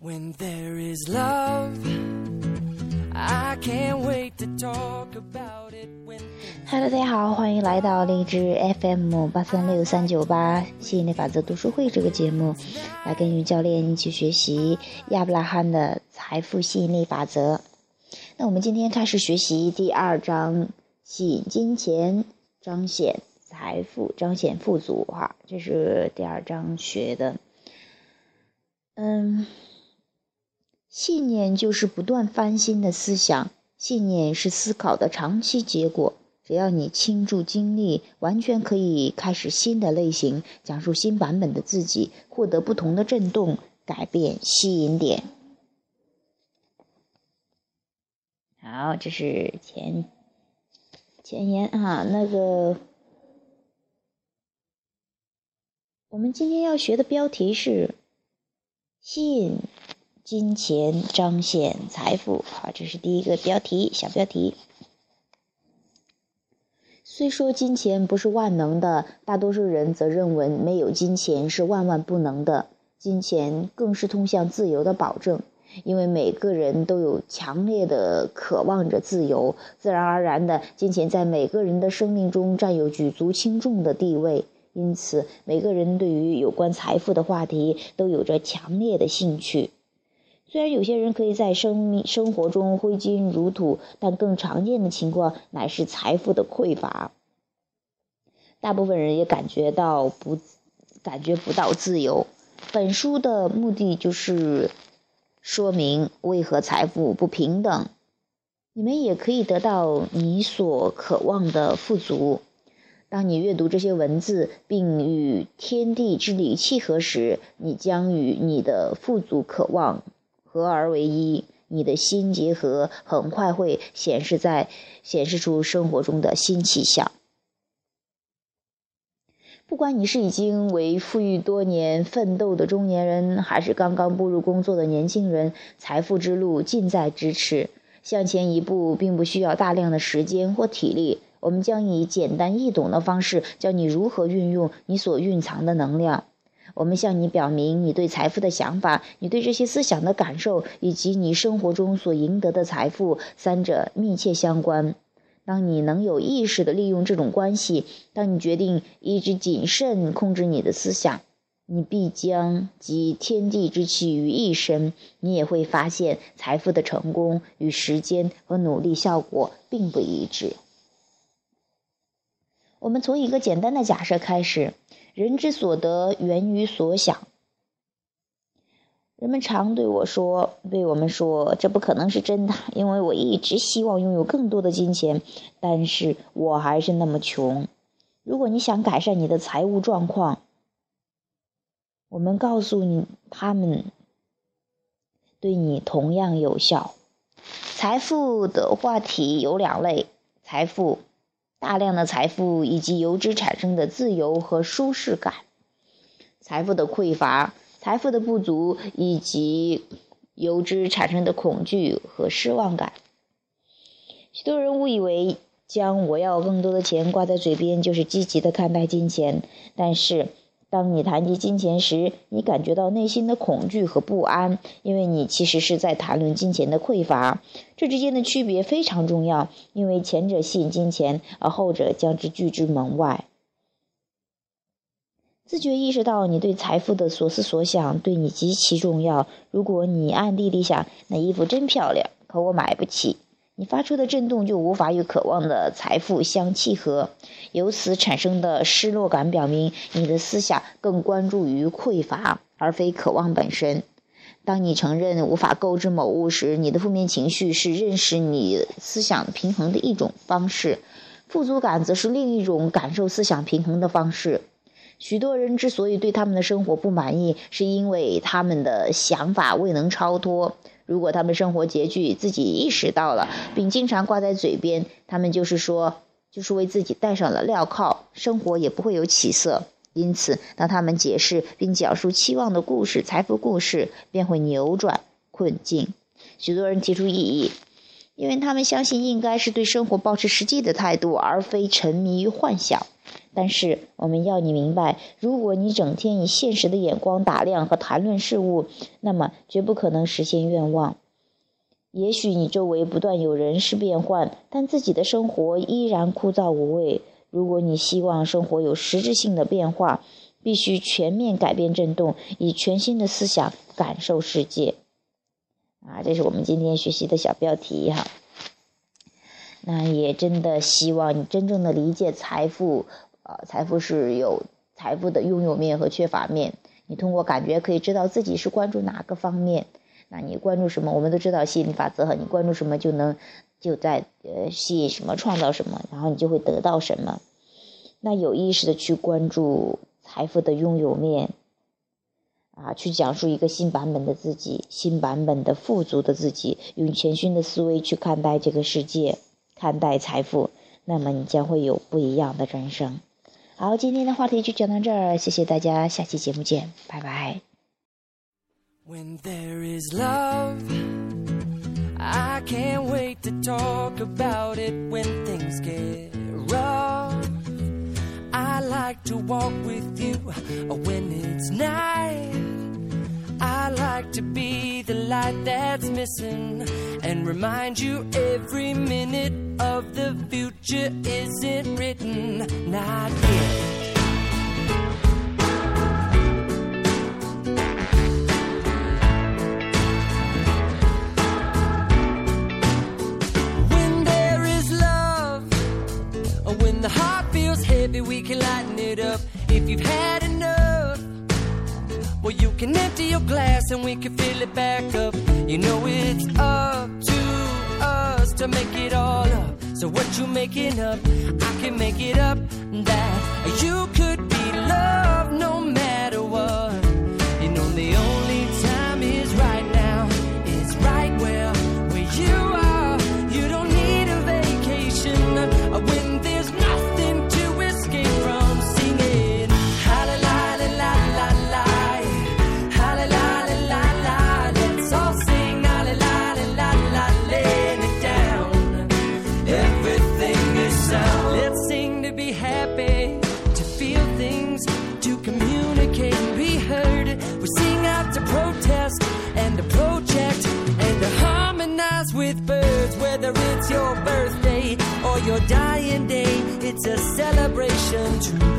When there is love, I can't wait to talk about it. When Hello，大家好，欢迎来到荔枝 FM 八三六三九八吸引力法则读书会这个节目，来跟于教练一起学习亚伯拉罕的财富吸引力法则。那我们今天开始学习第二章，吸引金钱，彰显财富，彰显富足。哈，这是第二章学的。嗯。信念就是不断翻新的思想，信念是思考的长期结果。只要你倾注精力，完全可以开始新的类型，讲述新版本的自己，获得不同的震动，改变吸引点。好，这是前前言啊，那个我们今天要学的标题是吸引。金钱彰显财富，好，这是第一个标题，小标题。虽说金钱不是万能的，大多数人则认为没有金钱是万万不能的。金钱更是通向自由的保证，因为每个人都有强烈的渴望着自由，自然而然的，金钱在每个人的生命中占有举足轻重的地位。因此，每个人对于有关财富的话题都有着强烈的兴趣。虽然有些人可以在生命生活中挥金如土，但更常见的情况乃是财富的匮乏。大部分人也感觉到不感觉不到自由。本书的目的就是说明为何财富不平等。你们也可以得到你所渴望的富足。当你阅读这些文字，并与天地之理契合时，你将与你的富足渴望。合而为一，你的心结合，很快会显示在显示出生活中的新气象。不管你是已经为富裕多年奋斗的中年人，还是刚刚步入工作的年轻人，财富之路近在咫尺。向前一步，并不需要大量的时间或体力。我们将以简单易懂的方式，教你如何运用你所蕴藏的能量。我们向你表明你对财富的想法，你对这些思想的感受，以及你生活中所赢得的财富，三者密切相关。当你能有意识地利用这种关系，当你决定一直谨慎控制你的思想，你必将集天地之气于一身。你也会发现，财富的成功与时间和努力效果并不一致。我们从一个简单的假设开始。人之所得源于所想。人们常对我说：“对我们说，这不可能是真的，因为我一直希望拥有更多的金钱，但是我还是那么穷。”如果你想改善你的财务状况，我们告诉你，他们对你同样有效。财富的话题有两类：财富。大量的财富以及由之产生的自由和舒适感，财富的匮乏、财富的不足以及由之产生的恐惧和失望感。许多人误以为将“我要更多的钱”挂在嘴边就是积极的看待金钱，但是。当你谈及金钱时，你感觉到内心的恐惧和不安，因为你其实是在谈论金钱的匮乏。这之间的区别非常重要，因为前者吸引金钱，而后者将之拒之门外。自觉意识到你对财富的所思所想对你极其重要。如果你暗地里想那衣服真漂亮，可我买不起。你发出的震动就无法与渴望的财富相契合，由此产生的失落感表明你的思想更关注于匮乏而非渴望本身。当你承认无法购置某物时，你的负面情绪是认识你思想平衡的一种方式，富足感则是另一种感受思想平衡的方式。许多人之所以对他们的生活不满意，是因为他们的想法未能超脱。如果他们生活拮据，自己意识到了，并经常挂在嘴边，他们就是说，就是为自己戴上了镣铐，生活也不会有起色。因此，当他们解释并讲述期望的故事、财富故事，便会扭转困境。许多人提出异议，因为他们相信应该是对生活保持实际的态度，而非沉迷于幻想。但是我们要你明白，如果你整天以现实的眼光打量和谈论事物，那么绝不可能实现愿望。也许你周围不断有人事变换，但自己的生活依然枯燥无味。如果你希望生活有实质性的变化，必须全面改变振动，以全新的思想感受世界。啊，这是我们今天学习的小标题哈。那也真的希望你真正的理解财富。呃，财富是有财富的拥有面和缺乏面。你通过感觉可以知道自己是关注哪个方面。那你关注什么？我们都知道吸引力法则哈，你关注什么就能就在呃吸引什么，创造什么，然后你就会得到什么。那有意识的去关注财富的拥有面，啊，去讲述一个新版本的自己，新版本的富足的自己，用全新的思维去看待这个世界，看待财富，那么你将会有不一样的人生。好，今天的话题就讲到这儿，谢谢大家，下期节目见，拜拜。When there is love, I can't wait to talk about it when things get rough. I like to walk with you when it's night. I like to be the light that's missing and remind you every minute of the future isn't written, not yet. When there is love, or when the heart feels heavy, we can lighten it up. If you've had well, you can empty your glass and we can fill it back up. You know it's up to us to make it all up. So what you making up, I can make it up. That you it's your birthday or your dying day, it's a celebration to.